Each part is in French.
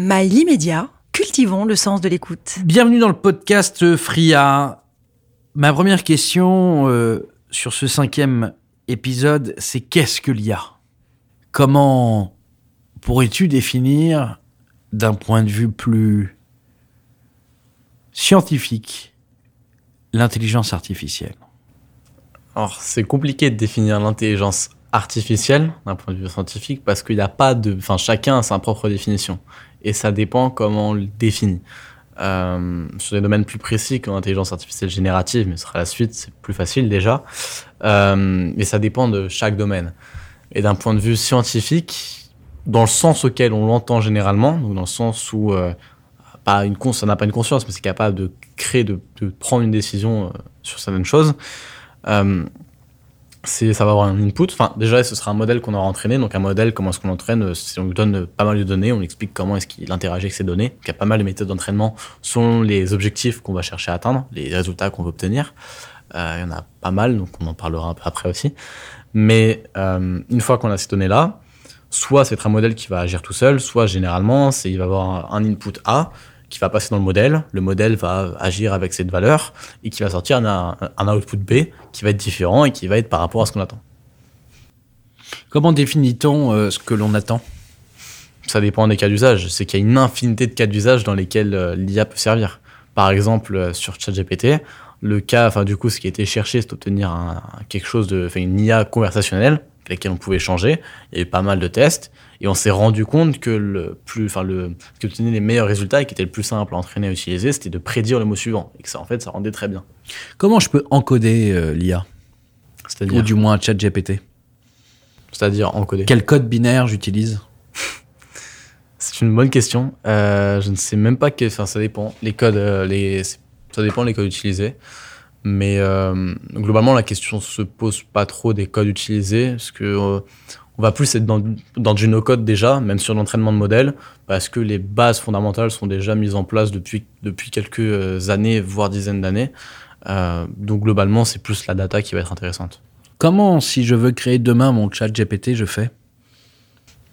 Mail immédiat, cultivons le sens de l'écoute. Bienvenue dans le podcast Fria. Ma première question euh, sur ce cinquième épisode, c'est qu'est-ce que l'IA Comment pourrais-tu définir d'un point de vue plus scientifique l'intelligence artificielle? Alors, c'est compliqué de définir l'intelligence artificielle d'un point de vue scientifique parce qu'il n'y a pas de. Enfin, chacun a sa propre définition. Et ça dépend comment on le définit. Euh, sur des domaines plus précis comme l'intelligence artificielle générative, mais ce sera la suite, c'est plus facile déjà. Euh, mais ça dépend de chaque domaine. Et d'un point de vue scientifique, dans le sens auquel on l'entend généralement, donc dans le sens où euh, pas une ça n'a pas une conscience, mais c'est capable de créer, de, prendre une décision sur certaines choses. Euh, c'est ça va avoir un input. Enfin, déjà, ce sera un modèle qu'on aura entraîné. Donc, un modèle, comment est-ce qu'on l'entraîne Si on lui donne pas mal de données, on explique comment est-ce qu'il interagit avec ces données. Il y a pas mal de méthodes d'entraînement selon les objectifs qu'on va chercher à atteindre, les résultats qu'on veut obtenir. Euh, il y en a pas mal, donc on en parlera un peu après aussi. Mais euh, une fois qu'on a ces données-là, soit c'est un modèle qui va agir tout seul, soit généralement, il va avoir un input A qui va passer dans le modèle. Le modèle va agir avec cette valeur et qui va sortir un, un, output B qui va être différent et qui va être par rapport à ce qu'on attend. Comment définit-on euh, ce que l'on attend? Ça dépend des cas d'usage. C'est qu'il y a une infinité de cas d'usage dans lesquels euh, l'IA peut servir. Par exemple, euh, sur ChatGPT, le cas, enfin du coup, ce qui a été cherché, c'est d'obtenir un, quelque chose de, enfin une IA conversationnelle avec laquelle on pouvait changer. Il y a eu pas mal de tests et on s'est rendu compte que le plus, enfin le, ce qui obtenait les meilleurs résultats et qui était le plus simple à entraîner à utiliser, c'était de prédire le mot suivant et que ça, en fait, ça rendait très bien. Comment je peux encoder euh, l'IA Ou du moins ChatGPT C'est-à-dire encoder. Quel code binaire j'utilise? C'est une bonne question. Euh, je ne sais même pas que, enfin, ça dépend. Les codes, euh, les, ça dépend des codes utilisés. Mais euh, globalement, la question se pose pas trop des codes utilisés, parce que euh, on va plus être dans, dans du no-code déjà, même sur l'entraînement de modèles, parce que les bases fondamentales sont déjà mises en place depuis, depuis quelques années, voire dizaines d'années. Euh, donc globalement, c'est plus la data qui va être intéressante. Comment, si je veux créer demain mon chat GPT, je fais?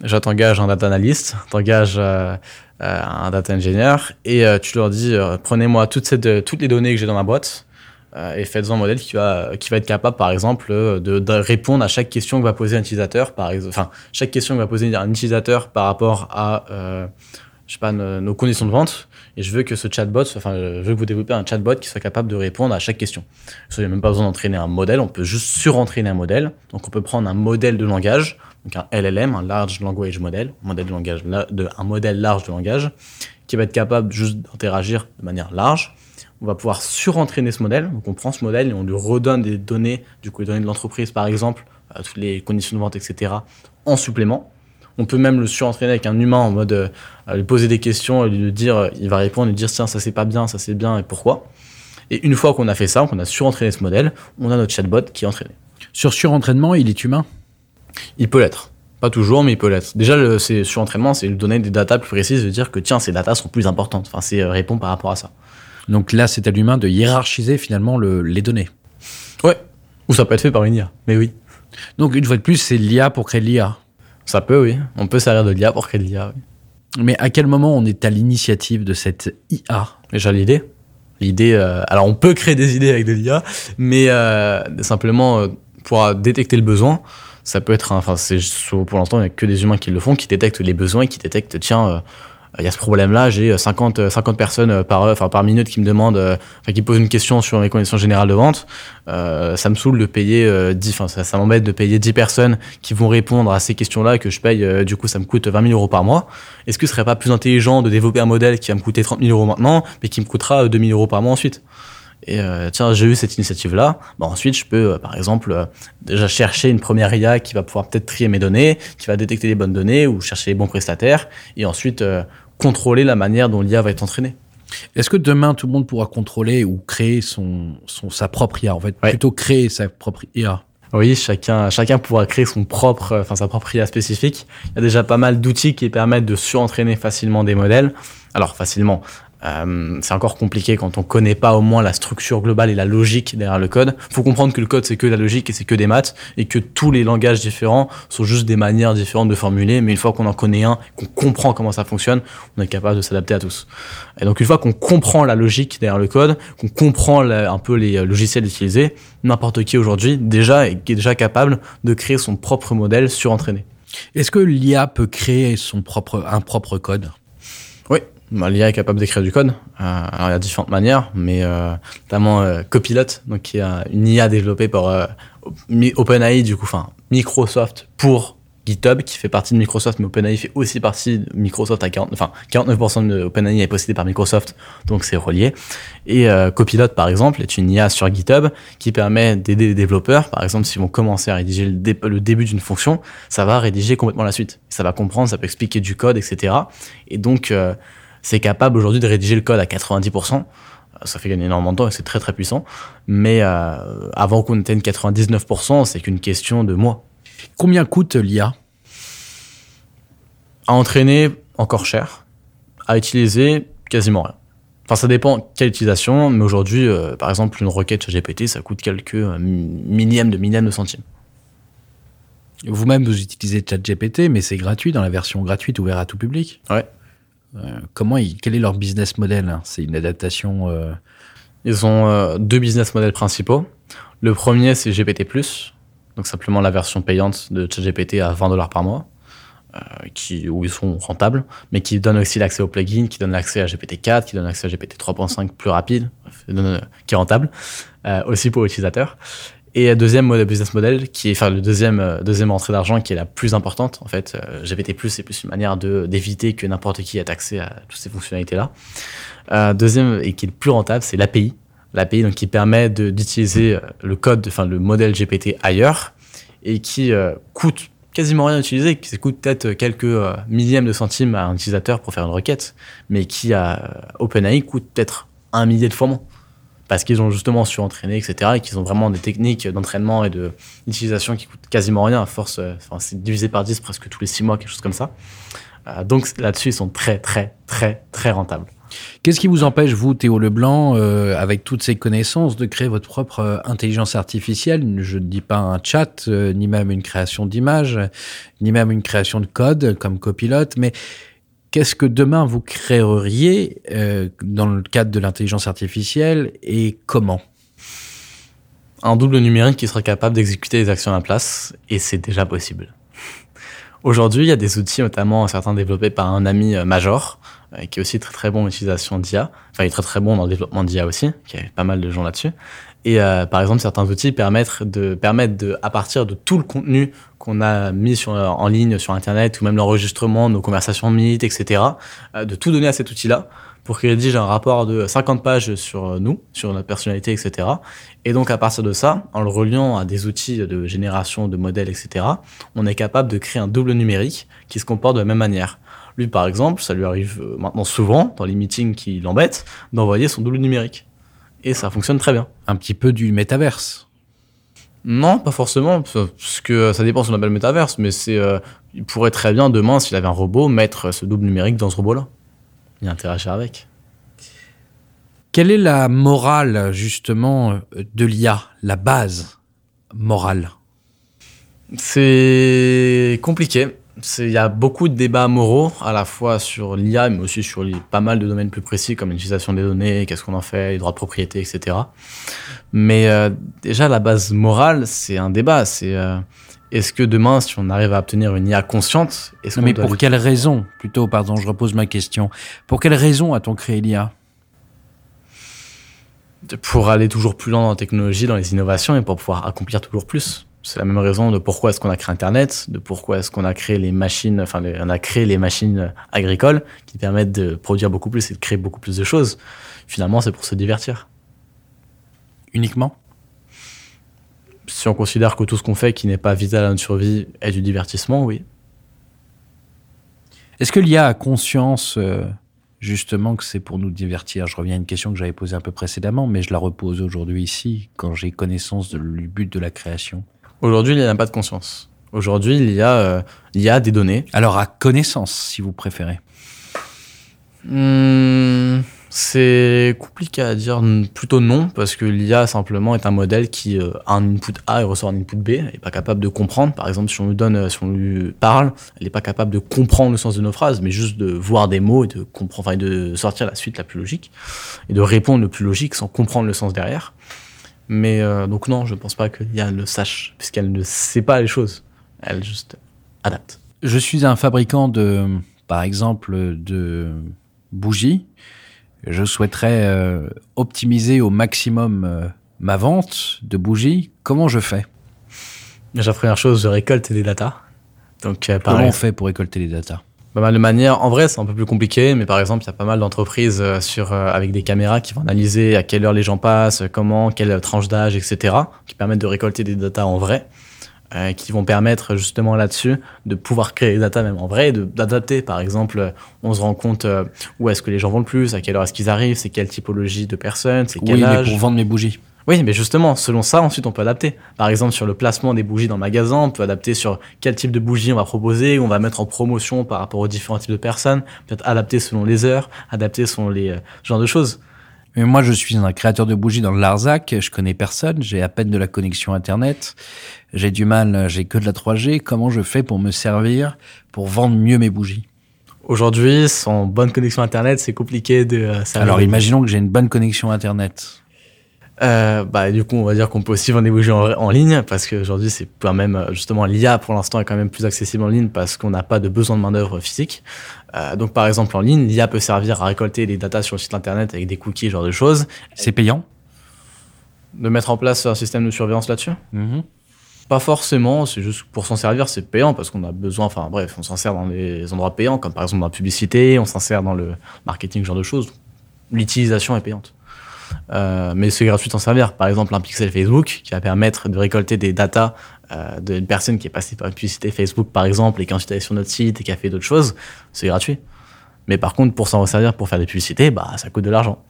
Déjà, t'engages un data analyst, t'engages euh, un data engineer, et euh, tu leur dis, prenez-moi toutes, les données que j'ai dans ma boîte, euh, et faites-en un modèle qui va, qui va être capable, par exemple, de, de, répondre à chaque question que va poser un utilisateur, par enfin, chaque question que va poser un utilisateur par rapport à, euh, je sais pas, nos, conditions de vente. Et je veux que ce chatbot, enfin, je veux que vous développez un chatbot qui soit capable de répondre à chaque question. N'y a même pas besoin d'entraîner un modèle, on peut juste surentraîner un modèle. Donc, on peut prendre un modèle de langage, donc un LLM, un Large Language Model, modèle de langage, un modèle large de langage, qui va être capable juste d'interagir de manière large on va pouvoir surentraîner ce modèle. Donc on prend ce modèle et on lui redonne des données, du coup les données de l'entreprise par exemple, euh, toutes les conditions de vente, etc. en supplément. On peut même le surentraîner avec un humain en mode euh, lui poser des questions et lui dire, euh, il va répondre lui dire tiens ça c'est pas bien, ça c'est bien et pourquoi. Et une fois qu'on a fait ça, qu'on a surentraîné ce modèle, on a notre chatbot qui est entraîné. Sur surentraînement, il est humain? Il peut l'être. Pas toujours, mais il peut l'être. Déjà, le surentraînement, c'est lui donner des datas plus précises, de dire que tiens, ces datas sont plus importantes. Enfin, c'est répond par rapport à ça. Donc là, c'est à l'humain de hiérarchiser finalement le, les données. Ouais. Ou ça peut être fait par une IA, mais oui. Donc une fois de plus, c'est l'IA pour créer l'IA. Ça peut, oui. On peut servir de l'IA pour créer de l'IA, oui. Mais à quel moment on est à l'initiative de cette IA Déjà l'idée. L'idée. Euh, alors on peut créer des idées avec de l'IA, mais euh, simplement euh, pour détecter le besoin, ça peut être. Enfin, c'est pour l'instant il n'y a que des humains qui le font, qui détectent les besoins, et qui détectent tiens il y a ce problème-là, j'ai 50, 50 personnes par, enfin, par minute qui me demandent, enfin, qui posent une question sur mes conditions générales de vente. Euh, ça me saoule de payer euh, 10, enfin, ça, m'embête de payer 10 personnes qui vont répondre à ces questions-là que je paye, euh, du coup, ça me coûte 20 000 euros par mois. Est-ce que ce serait pas plus intelligent de développer un modèle qui va me coûter 30 000 euros maintenant, mais qui me coûtera 2 000 euros par mois ensuite? Et euh, tiens, j'ai eu cette initiative-là. Bon, ensuite, je peux, euh, par exemple, euh, déjà chercher une première IA qui va pouvoir peut-être trier mes données, qui va détecter les bonnes données ou chercher les bons prestataires, et ensuite contrôler la manière dont l'IA va être entraînée. Est-ce que demain tout le monde pourra contrôler ou créer son, son sa propre IA en fait, Ouais. plutôt créer sa propre IA Oui, chacun, chacun pourra créer son propre, enfin sa propre IA spécifique. Il y a déjà pas mal d'outils qui permettent de surentraîner facilement des modèles. Alors facilement. Euh, c'est encore compliqué quand on connaît pas au moins la structure globale et la logique derrière le code. Faut comprendre que le code c'est que la logique et c'est que des maths et que tous les langages différents sont juste des manières différentes de formuler. Mais une fois qu'on en connaît un, qu'on comprend comment ça fonctionne, on est capable de s'adapter à tous. Et donc une fois qu'on comprend la logique derrière le code, qu'on comprend un peu les logiciels utilisés, n'importe qui aujourd'hui déjà est, est déjà capable de créer son propre modèle surentraîné. Est-ce que l'IA peut créer son propre un propre code? Oui, L'IA est capable d'écrire du code. Euh, alors, il y a différentes manières, mais euh, notamment euh, Copilot, donc qui est une IA développée par OpenAI, du coup, enfin Microsoft pour GitHub, qui fait partie de Microsoft, mais OpenAI fait aussi partie de Microsoft à 40, enfin 49% de OpenAI est possédé par Microsoft, donc c'est relié. Et Copilot, par exemple, est une IA sur GitHub qui permet d'aider les développeurs. Par exemple, s'ils vont commencer à rédiger le, le début d'une fonction, ça va rédiger complètement la suite. Ça va comprendre, ça peut expliquer du code, etc. Et donc c'est capable aujourd'hui de rédiger le code à 90%. Ça fait gagner énormément de temps et c'est très très puissant. Mais euh, avant qu'on atteigne 99%, c'est qu'une question de mois. Combien coûte l'IA À entraîner, encore cher. À utiliser, quasiment rien. Enfin, ça dépend quelle utilisation, mais aujourd'hui, euh, par exemple, une requête chez GPT, ça coûte quelques euh, millièmes de millièmes de centimes. Vous-même, vous utilisez ChatGPT, mais c'est gratuit dans la version gratuite ouverte à tout public. Ouais. Euh, comment quel est leur business model hein? C'est une adaptation euh, Ils ont euh, deux business models principaux. Le premier, c'est GPT+, donc simplement la version payante de ChatGPT à 20 dollars par mois, qui, où ils sont rentables, mais qui donne aussi l'accès au plugin, qui donne l'accès à GPT-4, qui donne l'accès à GPT 3.5 plus rapide, qui est rentable, aussi pour l'utilisateur. Et un deuxième business model, qui est, enfin, le deuxième, euh, deuxième entrée d'argent qui est la plus importante, en fait. Euh, GPT+, c'est plus une manière d'éviter que n'importe qui ait accès à toutes ces fonctionnalités-là. Euh, deuxième, et qui est le plus rentable, c'est l'API. L'API, donc, qui permet d'utiliser euh, le code, enfin, le modèle GPT ailleurs, et qui coûte quasiment rien à utiliser, qui coûte peut-être quelques millièmes de centimes à un utilisateur pour faire une requête, mais qui, à OpenAI, coûte peut-être un millier de fois moins parce qu'ils ont justement su entraîner, etc. et qu'ils ont vraiment des techniques d'entraînement et d'utilisation qui coûtent quasiment rien à force. Euh, enfin, c'est divisé par 10 presque tous les 6 mois, quelque chose comme ça. Euh, donc là-dessus, ils sont très, très, très, très rentables. Qu'est-ce qui vous empêche, vous, Théo Leblanc, euh, avec toutes ces connaissances, de créer votre propre intelligence artificielle? Je ne dis pas un chat, ni même une création d'image, ni même une création de code comme copilote, mais Qu'est-ce que demain vous créeriez euh, dans le cadre de l'intelligence artificielle et comment? Un double numérique qui sera capable d'exécuter les actions à la place, et c'est déjà possible. Aujourd'hui, il y a des outils, notamment certains développés par un ami euh, Major, euh, qui est aussi très très bon en utilisation d'IA. Enfin, il est très très bon dans le développement d'IA aussi, qui a pas mal de gens là-dessus. Et euh, par exemple, certains outils permettent de, permettent de, à partir de tout le contenu qu'on a mis sur, en ligne sur Internet ou même l'enregistrement, nos conversations Meet, etc., euh, de tout donner à cet outil-là pour qu'il rédige un rapport de 50 pages sur nous, sur notre personnalité, etc. Et donc, à partir de ça, en le reliant à des outils de génération de modèles, etc., on est capable de créer un double numérique qui se comporte de la même manière. Lui, par exemple, ça lui arrive euh, maintenant souvent, dans les meetings qui l'embêtent, d'envoyer son double numérique et ça fonctionne très bien. Un petit peu du métaverse. Non, pas forcément, parce que ça dépend de ce qu'on appelle métaverse, mais c'est, euh, il pourrait très bien demain, s'il avait un robot, mettre ce double numérique dans ce robot-là et interagir avec. Quelle est la morale justement de l'IA, la base morale? C'est compliqué il y a beaucoup de débats moraux, à la fois sur l'IA, mais aussi sur pas mal de domaines plus précis, comme l'utilisation des données, qu'est-ce qu'on en fait, les droits de propriété, etc. Mais euh, déjà, la base morale, c'est un débat. C'est euh, est-ce que demain, si on arrive à obtenir une IA consciente, est-ce Mais pour quelle raison? Plutôt, pardon, je repose ma question. Pour quelle raison a-t-on créé l'IA Pour aller toujours plus loin dans la technologie, dans les innovations, et pour pouvoir accomplir toujours plus. C'est la même raison de pourquoi est-ce qu'on a créé Internet, de pourquoi est-ce qu'on a créé les machines, enfin, on a créé les machines agricoles qui permettent de produire beaucoup plus et de créer beaucoup plus de choses. Finalement, c'est pour se divertir. Uniquement? Si on considère que tout ce qu'on fait qui n'est pas vital à notre survie est du divertissement, oui. Est-ce que l'IA a conscience euh, justement que c'est pour nous divertir? Je reviens à une question que j'avais posée un peu précédemment, mais je la repose aujourd'hui ici quand j'ai connaissance du but de la création. Aujourd'hui, il n'y a pas de conscience. Aujourd'hui, il, y a, euh, il y a des données. Alors, à connaissance, si vous préférez hmm, C'est compliqué à dire, plutôt non, parce que l'IA simplement est un modèle qui euh, a un input A et ressort un input B, elle n'est pas capable de comprendre. Par exemple, si on lui donne, euh, si on lui parle, elle n'est pas capable de comprendre le sens de nos phrases, mais juste de voir des mots et de comprendre, enfin, de sortir la suite la plus logique et de répondre le plus logique sans comprendre le sens derrière. Mais euh, donc non, je pense pas que l'IA le sache, puisqu'elle ne sait pas les choses, elle juste adapte. Je suis un fabricant de, par exemple, de bougies. Je souhaiterais euh, optimiser au maximum euh, ma vente de bougies. Comment je fais? Déjà, première chose, je récolte des datas. Donc, Comment on fait pour récolter les datas? Pas mal de manières. En vrai, c'est un peu plus compliqué, mais par exemple, il y a pas mal d'entreprises euh, sur euh, avec des caméras qui vont analyser à quelle heure les gens passent, comment, quelle tranche d'âge, etc., qui permettent de récolter des datas en vrai, euh, qui vont permettre justement là-dessus de pouvoir créer des datas même en vrai, d'adapter. Par exemple, euh, on se rend compte euh, où est-ce que les gens vont le plus, à quelle heure est-ce qu'ils arrivent, c'est quelle typologie de personnes, c'est quel Oui, mais âge. pour vendre mes bougies. Oui, mais justement, selon ça, ensuite, on peut adapter. Par exemple, sur le placement des bougies dans le magasin, on peut adapter sur quel type de bougie on va proposer, on va mettre en promotion par rapport aux différents types de personnes, peut-être adapter selon les heures, adapter selon les euh, genres de choses. Mais moi, je suis un créateur de bougies dans le Larzac. Je connais personne. J'ai à peine de la connexion Internet. J'ai du mal. J'ai que de la 3G. Comment je fais pour me servir pour vendre mieux mes bougies? Aujourd'hui, sans bonne connexion Internet, c'est compliqué de euh. Alors, imaginons que j'ai une bonne connexion Internet. Euh, bah, du coup, on va dire qu'on peut aussi vendre des bougies en, en ligne, parce qu'aujourd'hui, c'est quand même, euh, justement, l'IA pour l'instant est quand même plus accessible en ligne parce qu'on n'a pas de besoin de main-d'œuvre physique. Euh, donc, par exemple, en ligne, l'IA peut servir à récolter des datas sur le site internet avec des cookies, ce genre de choses, C'est payant? De mettre en place un système de surveillance là-dessus? Mhm. Pas forcément, c'est juste pour s'en servir, c'est payant parce qu'on a besoin, enfin bref, on s'en sert dans des endroits payants, comme par exemple dans la publicité, on s'en sert dans le marketing, ce genre de choses. L'utilisation est payante. Euh, mais c'est gratuit de s'en servir. Par exemple, un pixel Facebook qui va permettre de récolter des datas euh, d'une personne qui est passée par une publicité Facebook, par exemple, et qui est ensuite allée sur notre site et qui a fait d'autres choses, c'est gratuit. Mais par contre, pour s'en servir pour faire des publicités, bah, ça coûte de l'argent.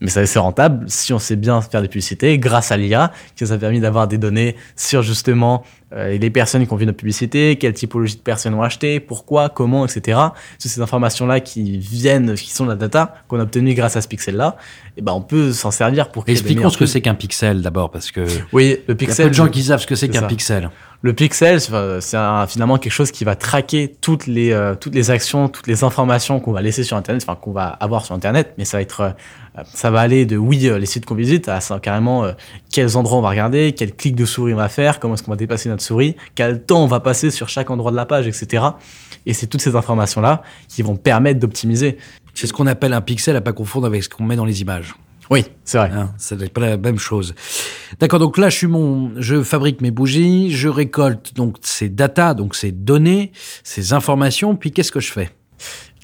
Mais c'est rentable si on sait bien faire des publicités grâce à l'IA qui nous a permis d'avoir des données sur justement euh, les personnes qui ont vu notre publicité, quelle typologie de personnes ont acheté, pourquoi, comment, etc. Toutes ces informations-là qui viennent, qui sont de la data qu'on a obtenue grâce à ce pixel-là, et ben on peut s'en servir pour créer Expliquons ce que c'est qu'un pixel d'abord, parce que Oui, le il y a pixel. peu de gens qui savent ce que c'est qu'un pixel. Le pixel, c'est un- finalement quelque chose qui va traquer toutes les, euh, toutes les actions, toutes les informations qu'on va laisser sur Internet, enfin qu'on va avoir sur Internet, mais ça va être, euh, ça va aller de oui euh, les sites qu'on visite à ça, carrément euh, quels endroits on va regarder, quel clic de souris on va faire, comment est-ce qu'on va dépasser notre souris, quel temps on va passer sur chaque endroit de la page, etc. Et c'est toutes ces informations là qui vont permettre d'optimiser. C'est ce qu'on appelle un pixel, à pas confondre avec ce qu'on met dans les images. Oui, c'est vrai. Hein, ça n'est pas la même chose. D'accord, donc là, je suis mon, je fabrique mes bougies, je récolte donc ces data, donc ces données, ces informations, puis qu'est-ce que je fais?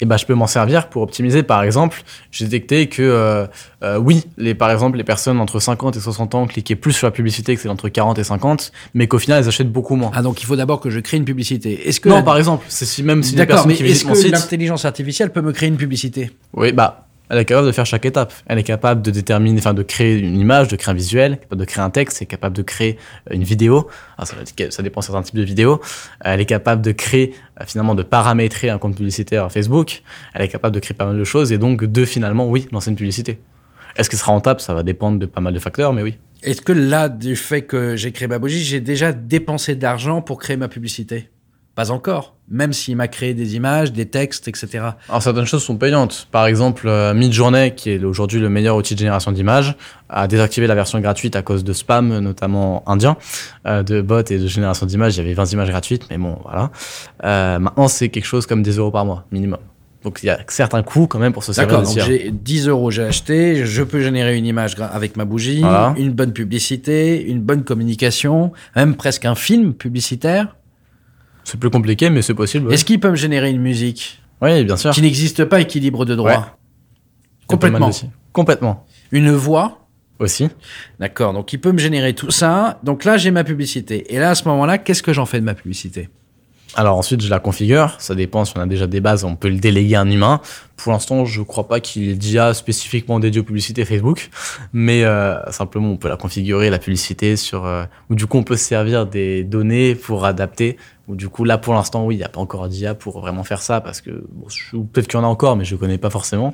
Et ben je peux m'en servir pour optimiser. Par exemple, j'ai détecté que euh, euh, oui, les, par exemple, les personnes entre 50 et 60 ans cliquaient plus sur la publicité que c'est entre 40 et 50, mais qu'au final, elles achètent beaucoup moins. Ah, donc il faut d'abord que je crée une publicité. Est-ce que non, la- par exemple, c'est si même si personnes mais qui est-ce visitent mon que l'intelligence artificielle peut me créer une publicité? Oui, bah elle est capable de faire chaque étape. Elle est capable de déterminer, enfin de créer une image, de créer un visuel, de créer un texte, elle est capable de créer euh, une vidéo. Ça, dépend de certains types de vidéos. Elle est capable de créer, euh, finalement, de paramétrer un compte publicitaire Facebook. Elle est capable de créer pas mal de choses et donc de finalement, oui, lancer une publicité. Est-ce que ce sera rentable? Ça va dépendre de pas mal de facteurs, mais oui. Est-ce que là, du fait que j'ai créé ma j'ai déjà dépensé de l'argent pour créer ma publicité? Pas encore. Même s'il m'a créé des images, des textes, etc. Alors certaines choses sont payantes. Par exemple, euh, Midjourney, qui est aujourd'hui le meilleur outil de génération d'images, a désactivé la version gratuite à cause de spam, notamment indien, euh, de bots et de génération d'images. Il y avait 20 images gratuites, mais bon, voilà. Euh, maintenant, c'est quelque chose comme 10 euros par mois, minimum. Donc il y a certains coûts quand même pour se servir D'accord, donc j'ai 10 euros, j'ai acheté, je peux générer une image avec ma bougie, Voilà. une bonne publicité, une bonne communication, même presque un film publicitaire. C'est plus compliqué, mais c'est possible. ouais. Est-ce qu'il peut me générer une musique Oui, bien sûr. qui n'existe pas et qui est libre de droit Ouais. Complètement. Complètement. Une voix Aussi. D'accord, donc il peut me générer tout ça. Donc là, j'ai ma publicité. Et là, à ce moment-là, qu'est-ce que j'en fais de ma publicité? Alors ensuite, je la configure. Ça dépend si on a déjà des bases, on peut le déléguer à un humain. Pour l'instant, je crois pas qu'il y ait spécifiquement dédié aux publicités Facebook, mais euh, simplement on peut la configurer, la publicité sur, euh, ou du coup on peut se servir des données pour adapter. Ou du coup là pour l'instant oui, il n'y a pas encore d'IA pour vraiment faire ça parce que bon, peut-être qu'il y en a encore, mais je connais pas forcément.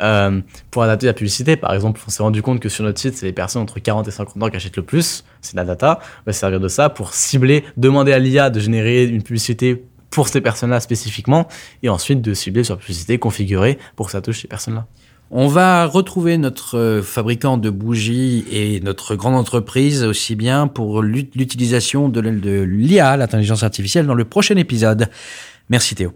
Euh, pour adapter la publicité, par exemple, on s'est rendu compte que sur notre site, c'est les personnes entre 40 et 50 ans qui achètent le plus. C'est la data. On va se servir de ça pour cibler, demander à l'IA de générer une publicité pour ces personnes-là spécifiquement, et ensuite de cibler sur la publicité configurée pour que ça touche ces personnes-là. On va retrouver notre euh, fabricant de bougies et notre grande entreprise aussi bien pour l'utilisation de l'IA, l'intelligence artificielle, dans le prochain épisode. Merci Théo.